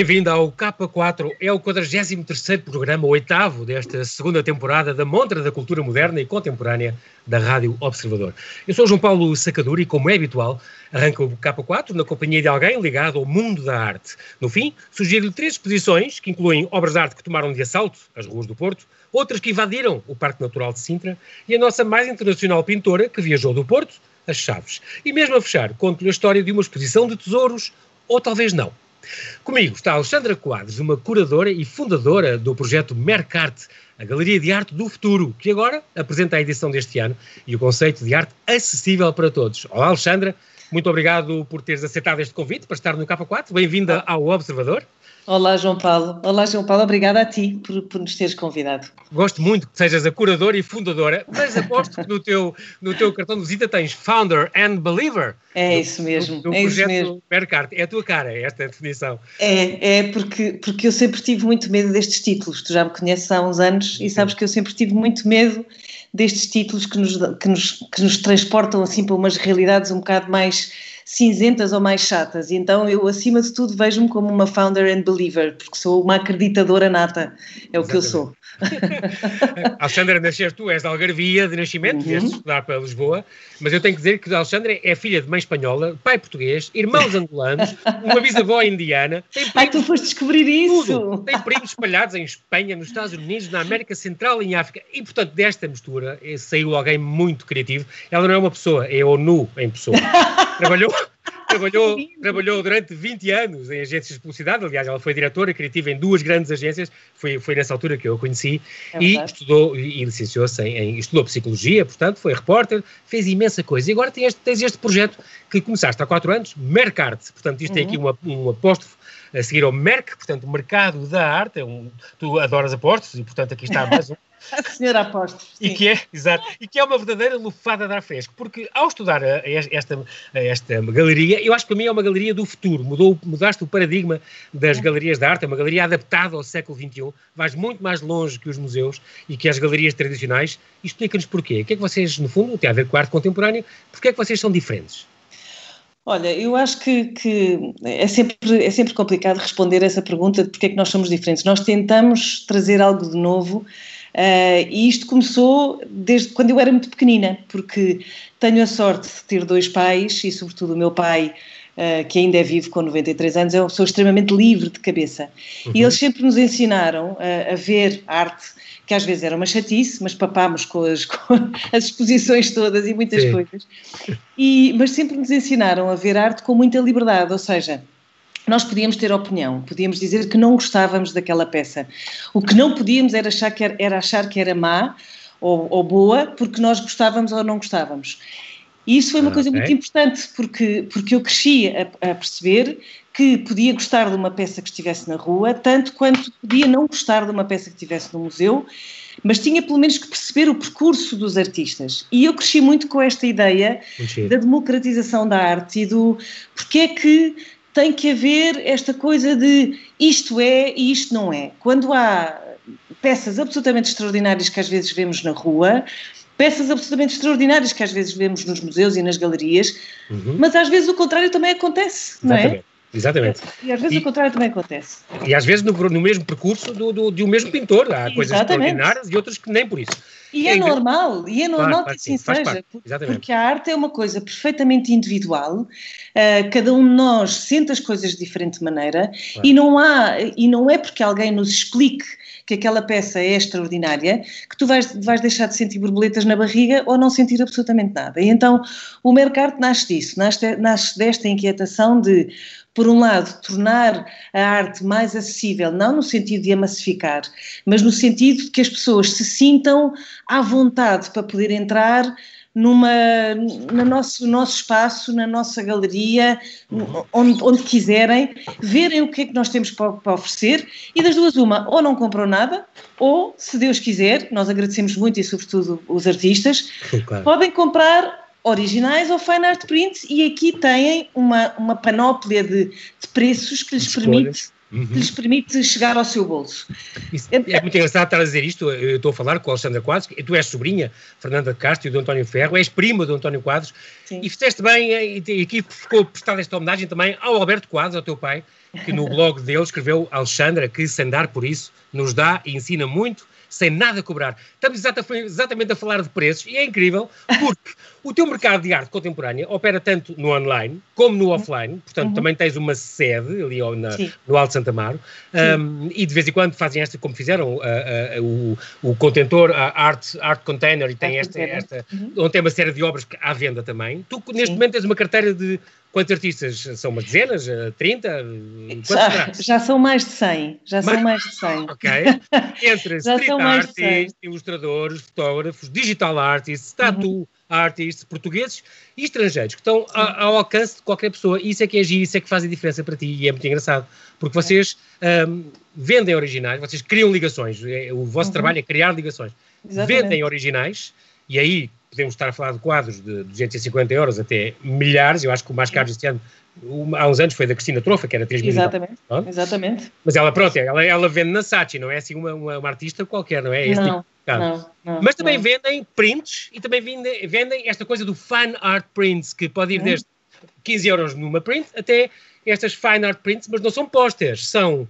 Bem-vindo ao K4, é o 43º programa, o oitavo desta segunda temporada da Montra da Cultura Moderna e Contemporânea da Rádio Observador. Eu sou João Paulo Sacadura e, como é habitual, arranca o K4 na companhia de alguém ligado ao mundo da arte. No fim, sugiro-lhe três exposições que incluem obras de arte que tomaram de assalto as ruas do Porto, outras que invadiram o Parque Natural de Sintra e a nossa mais internacional pintora que viajou do Porto, as Chaves. E mesmo a fechar, conto-lhe a história de uma exposição de tesouros, ou talvez não. Comigo está Alexandra Quadros, uma curadora e fundadora do projeto Mercarte, a Galeria de Arte do Futuro, que agora apresenta a edição deste ano e o conceito de arte acessível para todos. Olá, Alexandra, muito obrigado por teres aceitado este convite para estar no K4. Bem-vinda ao Observador. Olá, João Paulo. Olá, João Paulo. Obrigada a ti por, por nos teres convidado. Gosto muito que sejas a curadora e fundadora, mas aposto que no teu, no teu cartão de visita tens Founder and Believer. É do, isso mesmo. Do, do é projeto isso mesmo. Mercarte. É a tua cara, esta definição. É, é porque, porque eu sempre tive muito medo destes títulos. Tu já me conheces há uns anos e sabes que eu sempre tive muito medo destes títulos que nos, que nos, que nos transportam assim para umas realidades um bocado mais cinzentas ou mais chatas. E então eu, acima de tudo, vejo-me como uma founder and believer, porque sou uma acreditadora nata. É o Exatamente. que eu sou. Alexandra, nasceste tu, és da Algarvia de nascimento, uhum. vieste estudar para Lisboa, mas eu tenho que dizer que a Alexandra é filha de mãe espanhola, pai português, irmãos angolanos, uma bisavó indiana. Primos, Ai, tu foste descobrir isso! Tudo. Tem primos espalhados em Espanha, nos Estados Unidos, na América Central e em África. E, portanto, desta mistura eh, saiu alguém muito criativo. Ela não é uma pessoa, é ONU em pessoa. Trabalhou, trabalhou, trabalhou durante 20 anos em agências de publicidade. Aliás, ela foi diretora criativa em duas grandes agências. Foi, foi nessa altura que eu a conheci. É e estudou e, licenciou-se em, em, Estudou psicologia, portanto, foi repórter, fez imensa coisa. E agora tens este, tens este projeto que começaste há quatro anos, Mercarte. Portanto, isto uhum. tem aqui uma, um apóstrofo a seguir ao Merc, portanto, mercado da arte. É um, tu adoras apóstolos e, portanto, aqui está mais um. A senhora Apóstolo. E que é, exato, e que é uma verdadeira lufada de ar fresco, porque ao estudar a, a esta, a esta galeria, eu acho que para mim é uma galeria do futuro, mudou, mudaste o paradigma das é. galerias de arte, é uma galeria adaptada ao século XXI, vais muito mais longe que os museus e que as galerias tradicionais, explica-nos porquê, o que é que vocês, no fundo, tem a ver com a arte contemporânea, porque é que vocês são diferentes? Olha, eu acho que, que, é, sempre, é sempre complicado responder essa pergunta de porque é que nós somos diferentes. Nós tentamos trazer algo de novo Uh, e isto começou desde quando eu era muito pequenina, porque tenho a sorte de ter dois pais e, sobretudo, o meu pai, uh, que ainda é vivo com 93 anos, é uma pessoa extremamente livre de cabeça. Uhum. E eles sempre nos ensinaram uh, a ver arte, que às vezes era uma chatice, mas papámos com as, com as exposições todas e muitas Sim. coisas. E, mas sempre nos ensinaram a ver arte com muita liberdade, ou seja, nós podíamos ter opinião, podíamos dizer que não gostávamos daquela peça. O que não podíamos era achar que era, era achar que era má ou, ou, boa porque nós gostávamos ou não gostávamos. E isso foi uma coisa muito importante, porque, porque eu cresci a, a, perceber que podia gostar de uma peça que estivesse na rua, tanto quanto podia não gostar de uma peça que estivesse no museu, mas tinha pelo menos que perceber o percurso dos artistas. E eu cresci muito com esta ideia da democratização da arte e do porque é que tem que haver esta coisa de isto é e isto não é. Quando há peças absolutamente extraordinárias que às vezes vemos na rua, peças absolutamente extraordinárias que às vezes vemos nos museus e nas galerias, uhum. mas às vezes o contrário também acontece, Exatamente. não é? Exatamente. E às vezes e, o contrário também acontece. E às vezes no, no mesmo percurso do, do, de um mesmo pintor. Há Exatamente. coisas extraordinárias e outras que nem por isso. E é, é normal, e é normal claro, que assim sim, seja, porque a arte é uma coisa perfeitamente individual, uh, cada um de nós sente as coisas de diferente maneira claro. e, não há, e não é porque alguém nos explique que aquela peça é extraordinária que tu vais, vais deixar de sentir borboletas na barriga ou não sentir absolutamente nada. E então o mercado nasce disso, nasce, nasce desta inquietação de por um lado, tornar a arte mais acessível, não no sentido de a massificar, mas no sentido de que as pessoas se sintam à vontade para poder entrar numa, no nosso, nosso espaço, na nossa galeria, onde, onde quiserem, verem o que é que nós temos para, para, oferecer e das duas uma, ou não compram nada, ou, se Deus quiser, nós agradecemos muito e sobretudo os artistas, claro. podem comprar originais ou fine art prints e aqui têm uma, uma panóplia de, de preços que lhes permite uhum. que lhes permite chegar ao seu bolso. Isso, é muito engraçado estar a dizer isto, eu estou a falar com a Alexandra Quadros, tu és sobrinha, Fernanda Castro e do António Ferro, és prima do António Quadros, Sim. e fizeste bem, e aqui ficou prestada esta homenagem também ao Alberto Quadros, ao teu pai, que no blog dele escreveu Alexandra, que sem dar por isso nos dá e ensina muito sem nada cobrar. Estamos exatamente a falar de preços e é incrível porque o teu mercado de arte contemporânea opera tanto no online como no offline, portanto uhum. também tens uma sede ali na, no Alto Santa Amaro um, e de vez em quando fazem esta, como fizeram uh, uh, o, o contentor, a Art, Art Container e tem esta, esta uhum. onde tem uma série de obras à venda também. Tu neste Sim. momento tens uma carteira de Quantos artistas? São umas dezenas? 30? Eh, já, já, são mais de 100. Já mais... são mais de 100. Ok. Entre street artists, ilustradores, fotógrafos, digital artists, tattoo uhum. Artists, portugueses e estrangeiros, que estão ao alcance de qualquer pessoa. Isso é que é giro, isso é que faz a diferença para ti e é muito engraçado. Porque vocês um, vendem originais, vocês criam ligações. É, o vosso uhum. trabalho é criar ligações. Exatamente. Vendem originais e aí podemos estar a falar de quadros de 250 euros até milhares, eu acho que o mais caro este ano, há uns anos foi da Cristina Trofa, que era 3 mil Exatamente, exatamente. Mas ela, pronto, ela, ela vende na Sachi, não é assim uma, uma, uma artista qualquer, não é? Este não, tipo não, não, Mas também não. vendem prints e também vendem, vendem esta coisa do fan art prints, que pode ir hum. desde 15 euros numa print até estas fine art prints, mas não são posters, são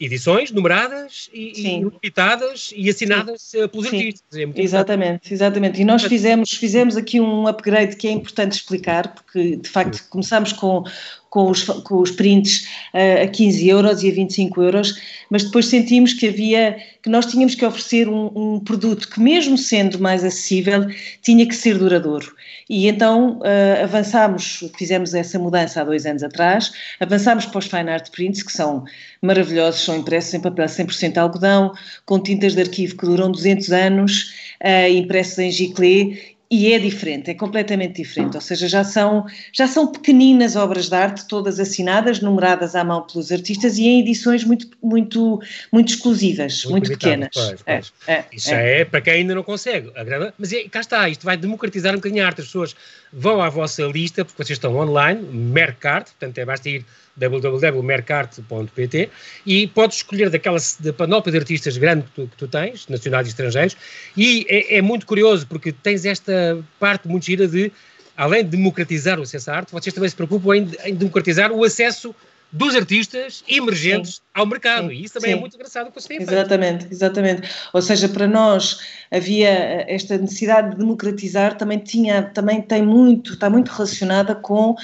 edições numeradas e, e limitadas e assinadas Sim. Eh, pelos Sim. artistas. É exatamente, exatamente. E nós fizemos, fizemos aqui um upgrade que é importante explicar, porque de facto começámos com, com os, com os prints uh, a 15 euros e a 25 euros, mas depois sentimos que havia, que nós tínhamos que oferecer um, um produto que mesmo sendo mais acessível, tinha que ser duradouro. E então uh, avançámos, fizemos essa mudança há dois anos atrás, avançámos para os Fine Art Prints, que são maravilhosos, são impressos em papel 100% algodão, com tintas de arquivo que duram 200 anos, uh, impressos em giclée e é diferente, é completamente diferente, ou seja, já são, já são pequeninas obras de arte, todas assinadas, numeradas à mão pelos artistas e em edições muito, muito, muito exclusivas, muito, muito pequenas. É, é, Isso é. é para quem ainda não consegue, mas é, cá está, isto vai democratizar um bocadinho a arte, as pessoas vão à vossa lista, porque vocês estão online, Mercart, portanto é basta ir www.mercarte.pt e podes escolher daquela da panóplia de artistas grande que tu, que tu tens, nacionais e estrangeiros, e é, é, muito curioso porque tens esta parte muito gira de, além de democratizar o acesso à arte, vocês também se preocupam em, em democratizar o acesso dos artistas emergentes Sim. ao mercado. Sim. E isso também é Sim. é muito engraçado que você tem Exatamente, feito. exatamente. Ou seja, para nós havia esta necessidade de democratizar, também tinha, também tem muito, está muito relacionada com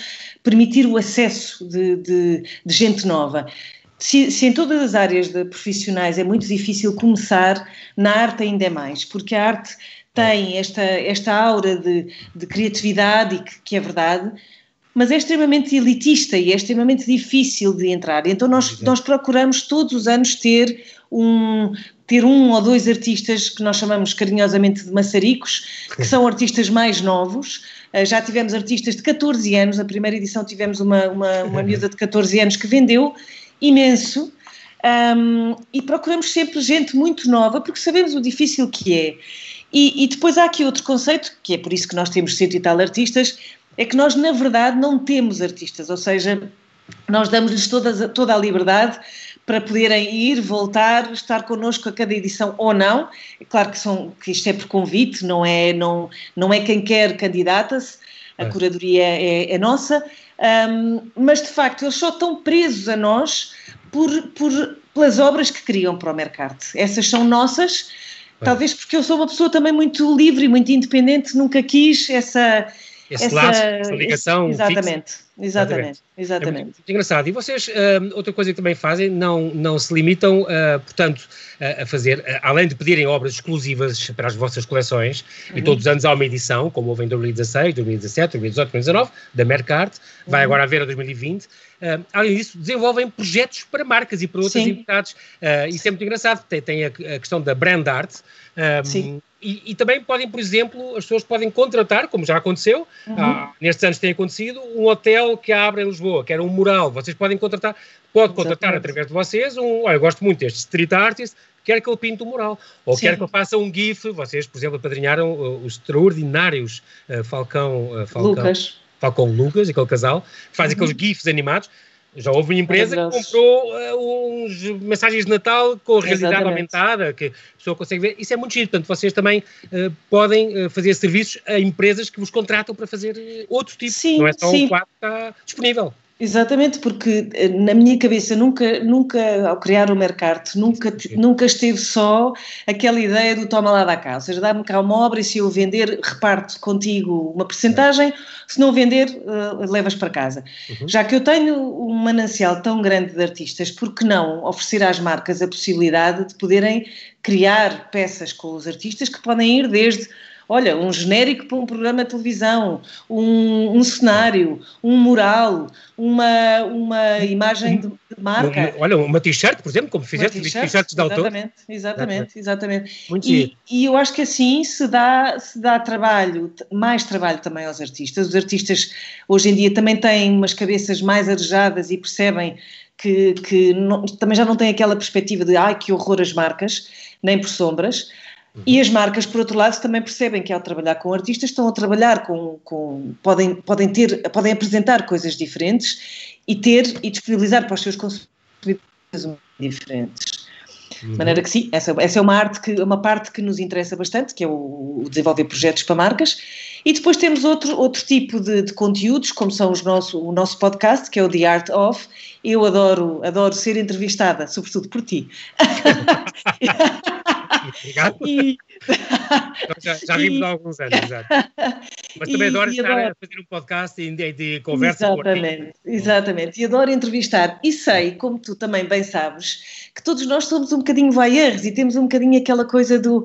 permitir o acesso de, de, de gente nova. Se, se, em todas as áreas de profissionais é muito difícil começar, na arte ainda é mais, porque a arte tem esta, esta aura de, de criatividade, e que, que é verdade, mas é extremamente elitista e é extremamente difícil de entrar. Então nós, nós procuramos todos os anos ter um, ter um ou dois artistas que nós chamamos carinhosamente de maçaricos, que são artistas mais novos. Uh, já tivemos artistas de 14 anos, na primeira edição tivemos uma, uma, uma miúda de 14 anos que vendeu imenso. Um, e procuramos sempre gente muito nova, porque sabemos o difícil que é. E, e, depois há aqui outro conceito, que é por isso que nós temos cento e tal artistas, é que nós, na verdade, não temos artistas, ou seja, nós damos-lhes toda, toda a liberdade para poderem ir, voltar, estar connosco a cada edição ou não. É claro que, são, que isto é por convite, não é, não, não é quem quer candidata-se, a é. curadoria é, é nossa, um, mas de facto eles só estão presos a nós por, por, pelas obras que criam para o mercado. Essas são nossas, é. talvez porque eu sou uma pessoa também muito livre e muito independente, nunca quis essa esse essa, laço, essa ligação. Esse, exatamente, exatamente, exatamente. É muito, muito engraçado. E vocês, uh, outra coisa que também fazem, não, não se limitam, uh, portanto, uh, a fazer, além de pedirem obras exclusivas para as vossas coleções, uhum. e todos os anos há uma edição, como houve em 2016, 2017, 2018, 2019, da Mercart, vai uhum. agora haver a 2020. Uh, além disso, desenvolvem projetos para marcas e para outras Sim. entidades. Uh, isso é muito engraçado. Tem, tem a, a, questão da brand art. Um, Sim e, e, também podem, por exemplo, as pessoas podem contratar, como já aconteceu, uhum. ah, nestes anos tem acontecido, um hotel que abre em Lisboa, que era um mural. Vocês podem contratar, pode contratar Exatamente. através de vocês um, olha, eu gosto muito deste street artist, quer que ele pinte o um mural, ou Sim. quer que ele faça um GIF. Vocês, por exemplo, apadrinharam uh, os extraordinários uh, Falcão, uh, Falcão, Lucas. Falcão Lucas, aquele casal, que faz uhum. aqueles GIFs animados. Já houve uma empresa que comprou uh, uns mensagens de Natal com realidade Exatamente. aumentada, que a pessoa consegue ver. Isso é muito giro. Portanto, vocês também uh, podem uh, fazer serviços a empresas que vos contratam para fazer outro tipo. Sim, não é só sim. um quadro que está disponível. Exatamente, porque eh, na minha cabeça nunca, nunca ao criar o Mercarte, nunca, nunca esteve só aquela ideia do toma lá da cá, ou seja, dá-me cá uma obra e se eu vender, reparto contigo uma percentagem, se não vender, uh, levas para casa. Uhum. Já que eu tenho um manancial tão grande de artistas, por que não oferecer às marcas a possibilidade de poderem criar peças com os artistas que podem ir desde Olha, um genérico para um programa de televisão, um, um cenário, um mural, uma, uma imagem de, de marca. olha, uma t-shirt, por exemplo, como fizeste, t-shirts de autor. Exatamente, exatamente, exatamente. Muito e, e, eu acho que assim se dá, se dá trabalho, mais trabalho também aos artistas. Os artistas hoje em dia também têm umas cabeças mais arejadas e percebem que, que não, também já não têm aquela perspectiva de ai que horror as marcas, nem por sombras. E as marcas, por outro lado, também percebem que ao trabalhar com artistas estão a trabalhar com, com podem, podem ter, podem apresentar coisas diferentes e ter e disponibilizar para os seus consumidores diferentes. De maneira que sim, essa, essa é uma arte que uma parte que nos interessa bastante, que é o, o desenvolver projetos para marcas. E depois temos outro, outro tipo de, de, conteúdos, como são os nosso, o nosso podcast, que é o The Art of. Eu adoro, adoro ser entrevistada, sobretudo por ti. Obrigado. E... já, já vimos há alguns anos, exato. Mas também e, adoro estar adoro... a fazer um podcast de, de conversa Exatamente, com exatamente. E adoro entrevistar. E sei, como tu também bem sabes, que todos nós somos um bocadinho voyeurs e temos um bocadinho aquela coisa do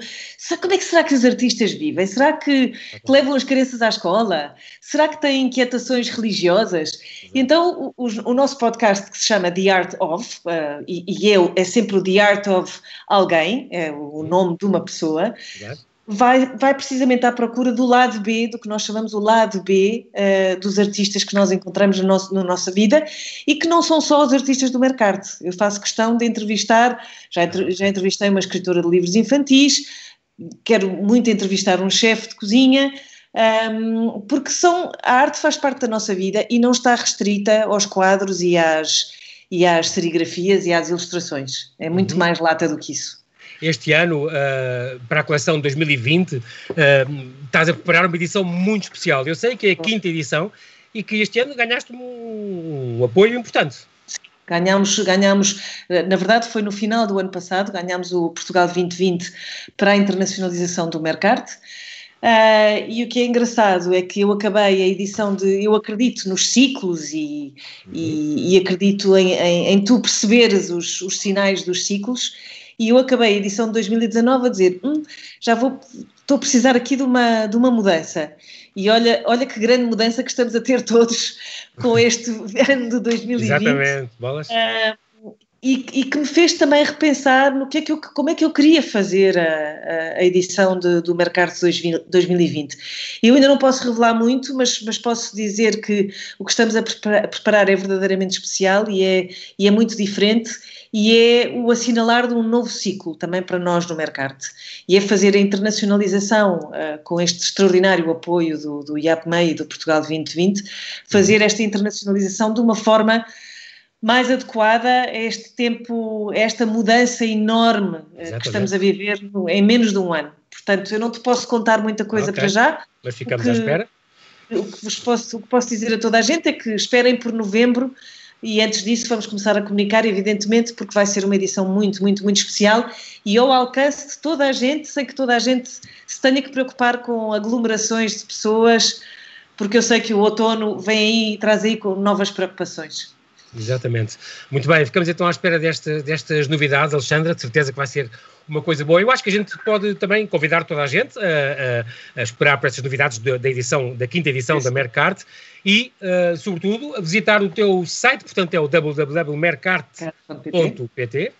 como é que será que os artistas vivem? Será que, que levam as crianças à escola? Será que têm inquietações religiosas? Então, o, o, nosso podcast que se chama The Art of, uh, e, e eu, é sempre o The Art of alguém, é o nome de uma pessoa, vai, vai precisamente à procura do lado B, do que nós chamamos o lado B uh, dos artistas que nós encontramos no nosso, na nossa vida e que não são só os artistas do mercado. Eu faço questão de entrevistar, já, já entrevistei uma escritora de livros infantis, quero muito entrevistar um chefe de cozinha, um, porque são, a arte faz parte da nossa vida e não está restrita aos quadros e às, e às serigrafias e às ilustrações. É muito uhum. mais lata do que isso este ano uh, para a coleção de 2020, uh, estás a preparar uma edição muito especial. Eu sei que é a quinta edição e que este ano ganhaste um, apoio importante. Ganhamos, ganhamos, na verdade foi no final do ano passado, ganhamos o Portugal 2020 para a internacionalização do Mercarte. Uh, e o que é engraçado é que eu acabei a edição de. Eu acredito nos ciclos e, e, e acredito em, em, em, tu perceberes os, os sinais dos ciclos e eu acabei a edição de 2019 a dizer, hum, já vou, estou a precisar aqui de uma, de uma mudança. E olha, olha que grande mudança que estamos a ter todos com este ano de 2020. Exatamente, bolas. Uh, e, e, que me fez também repensar no que é que eu, como é que eu queria fazer a, a edição de, do Mercado 2020. Eu ainda não posso revelar muito, mas, mas posso dizer que o que estamos a preparar, é verdadeiramente especial e é, e é muito diferente e é o assinalar de um novo ciclo também para nós no Mercarte. E é fazer a internacionalização uh, com este extraordinário apoio do, do IAPMEI e do Portugal 2020, fazer esta internacionalização de uma forma mais adequada a este tempo, a esta mudança enorme uh, que estamos a viver em menos de um ano. Portanto, eu não te posso contar muita coisa okay. para já. Mas ficamos à espera. O que, posso, o que posso dizer a toda a gente é que esperem por novembro e antes disso vamos começar a comunicar, evidentemente, porque vai ser uma edição muito, muito, muito especial e ao alcance de toda a gente, sem que toda a gente se tenha que preocupar com aglomerações de pessoas, porque eu sei que o outono vem aí e traz aí com novas preocupações. Exatamente. Muito bem, ficamos então à espera desta, destas novidades, Alexandra, de certeza que vai ser uma coisa boa. Eu acho que a gente pode também convidar toda a gente a, a, a esperar por essas novidades da, da, edição, da quinta edição Isso. da Mercart e, uh, sobretudo, a visitar o teu site, portanto é o www.mercart.pt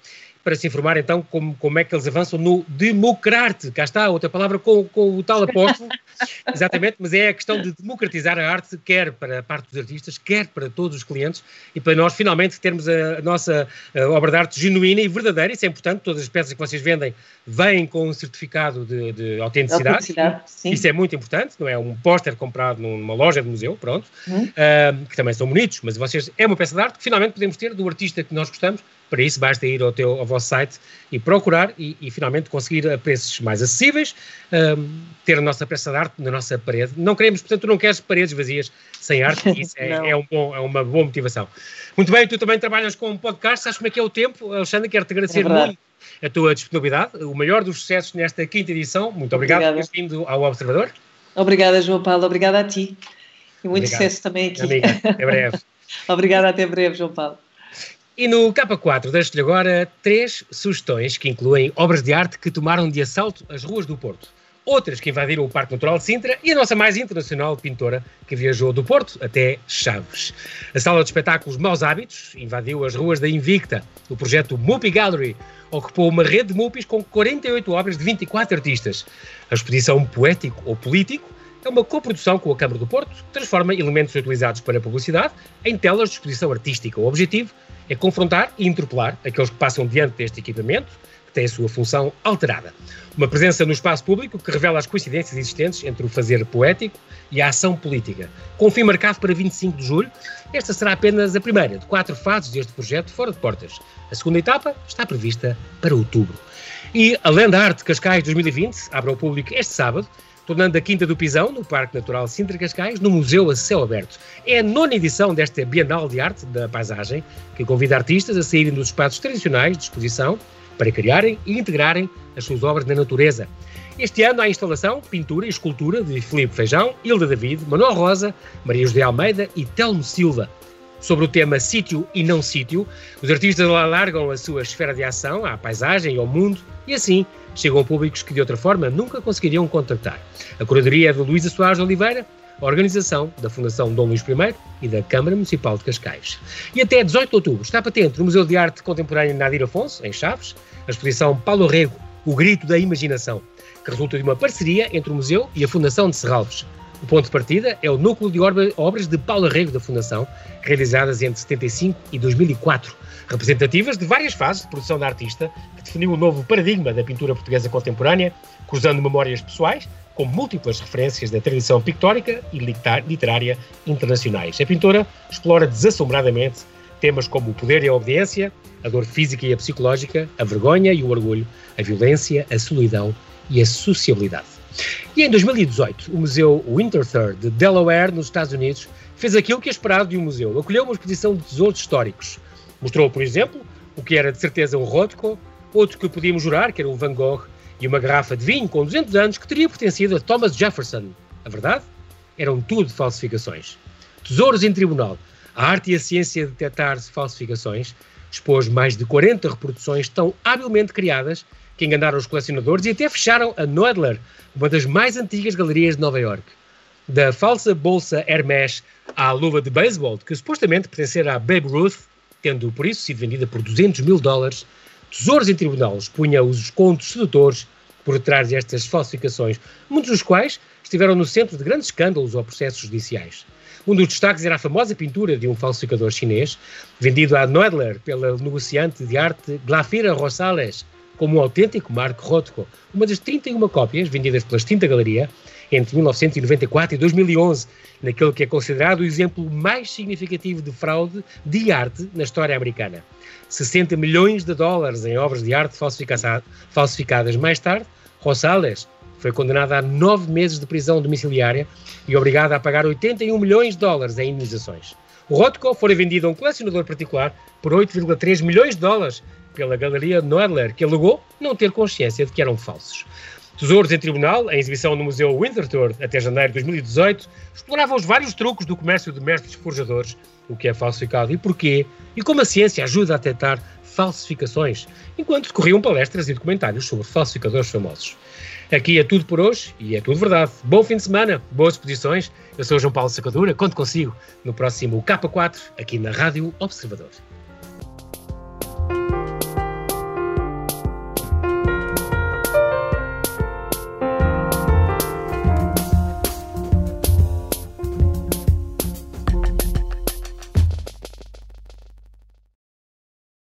para se informar então como, como é que eles avançam no democrate. Cá está, outra palavra com, com o tal apóstolo. Exatamente, mas é a questão de democratizar a arte, quer para a parte dos artistas, quer para todos os clientes e para nós finalmente termos a, nossa obra de arte genuína e verdadeira. Isso é importante, todas as peças que vocês vendem vêm com um certificado de, de autenticidade. autenticidade Isso é muito importante, não é um póster comprado numa loja de museu, pronto, uhum. uh, que também são bonitos, mas vocês é uma peça de arte que finalmente podemos ter do artista que nós gostamos Para isso, basta ir ao, teu, ao vosso site e procurar e, e finalmente conseguir a preços mais acessíveis, um, ter a nossa peça de arte na nossa parede. Não queremos, portanto, tu não queres paredes vazias sem arte, isso é, é, um bom, é, uma boa motivação. Muito bem, tu também trabalhas com um podcast, sabes como é que é o tempo? Alexandre, quero-te agradecer é muito a tua disponibilidade, o maior dos sucessos nesta quinta edição. Muito obrigado Obrigada. por teres vindo ao Observador. Obrigada, João Paulo. Obrigada a ti. E muito Obrigado. sucesso também aqui. Amiga, até breve. Obrigada, até breve, João Paulo. E no K4 deixo-lhe agora três sugestões que incluem obras de arte que tomaram de assalto as ruas do Porto, outras que invadiram o Parque Natural de Sintra e a nossa mais internacional pintora que viajou do Porto até Chaves. A sala de espetáculos Maus Hábitos invadiu as ruas da Invicta. O projeto Mupi Gallery ocupou uma rede de mupis com 48 obras de 24 artistas. A exposição Poético ou Político é uma coprodução com a Câmara do Porto que transforma elementos utilizados para publicidade em telas de exposição artística. O objetivo é confrontar e interpelar aqueles que passam diante deste equipamento, que tem a sua função alterada. Uma presença no espaço público que revela as coincidências existentes entre o fazer poético e a ação política. Com o fim marcado para 25 de julho, esta será apenas a primeira de quatro fases deste projeto fora de portas. A segunda etapa está prevista para outubro. E a Lenda Arte Cascais 2020 abre ao público este sábado tornando a Quinta do Pisão, no Parque Natural Sintra Cascais, no Museu a Céu Aberto. É a nona edição desta Bienal de Arte da Paisagem, que convida artistas a saírem dos espaços tradicionais de exposição para criarem e integrarem as suas obras na natureza. Este ano há instalação, pintura e escultura de Filipe Feijão, Hilda David, Manuel Rosa, Maria José Almeida e Telmo Silva. Sobre o tema sítio e não sítio, os artistas alargam a sua esfera de ação à paisagem e ao mundo e assim chegam a públicos que de outra forma nunca conseguiriam contactar. A curadoria é de Luísa Soares Oliveira, organização da Fundação Dom Luís I e da Câmara Municipal de Cascais. E até 18 de outubro está patente no Museu de Arte Contemporânea Nadir Afonso, em Chaves, a exposição Paulo Rego, O Grito da Imaginação, que resulta de uma parceria entre o Museu e a Fundação de Serralves. O ponto de partida é o núcleo de obras de Paulo Rego da Fundação, realizadas entre 75 e 2004, representativas de várias fases de produção da artista, que definiu o um novo paradigma da pintura portuguesa contemporânea, cruzando memórias pessoais com múltiplas referências da tradição pictórica e literária internacionais. A pintora explora desassombradamente temas como o poder e a obediência, a dor física e a psicológica, a vergonha e o orgulho, a violência, a solidão e a sociabilidade. E em 2018, o Museu Winterthur de Delaware, nos Estados Unidos, fez aquilo que é esperado de um museu. Acolheu uma exposição de tesouros históricos. Mostrou, por exemplo, o que era de certeza um Rothko, outro que podíamos jurar que era um Van Gogh, e uma garrafa de vinho com 200 anos que teria pertencido a Thomas Jefferson. A verdade? Eram tudo falsificações. Tesouros em tribunal. A arte e a ciência de detectar falsificações expôs mais de 40 reproduções tão habilmente criadas que enganaram os colecionadores e até fecharam a Noedler, uma das mais antigas galerias de Nova York. Da falsa bolsa Hermès à luva de beisebol, que supostamente pertencera a Babe Ruth, tendo por isso sido vendida por 200 mil dólares, tesouros em tribunal expunha os contos sedutores por detrás destas falsificações, muitos dos quais estiveram no centro de grandes escândalos ou processos judiciais. Um dos destaques era a famosa pintura de um falsificador chinês, vendido a Noedler pela negociante de arte Glafira Rosales, como um autêntico Marco Rothko, uma das 31 cópias vendidas pela extinta galeria entre 1994 e 2011, naquele que é considerado o exemplo mais significativo de fraude de arte na história americana. 60 milhões de dólares em obras de arte falsificadas mais tarde, Rosales foi condenada a nove meses de prisão domiciliária e obrigada a pagar 81 milhões de dólares em indenizações. O Rothko foi vendido a um colecionador particular por 8,3 milhões de dólares pela Galeria Noedler, que alegou não ter consciência de que eram falsos. Tesouros em Tribunal, em exibição no Museu Winterthur até janeiro de 2018, exploravam os vários truques do comércio de mestres forjadores, o que é falsificado e porquê, e como a ciência ajuda a detectar falsificações, enquanto decorriam palestras e documentários sobre falsificadores famosos. Aqui é tudo por hoje e é tudo verdade. Bom fim de semana, boas exposições. Eu sou João Paulo Sacadura, conto consigo no próximo K4, aqui na Rádio Observador.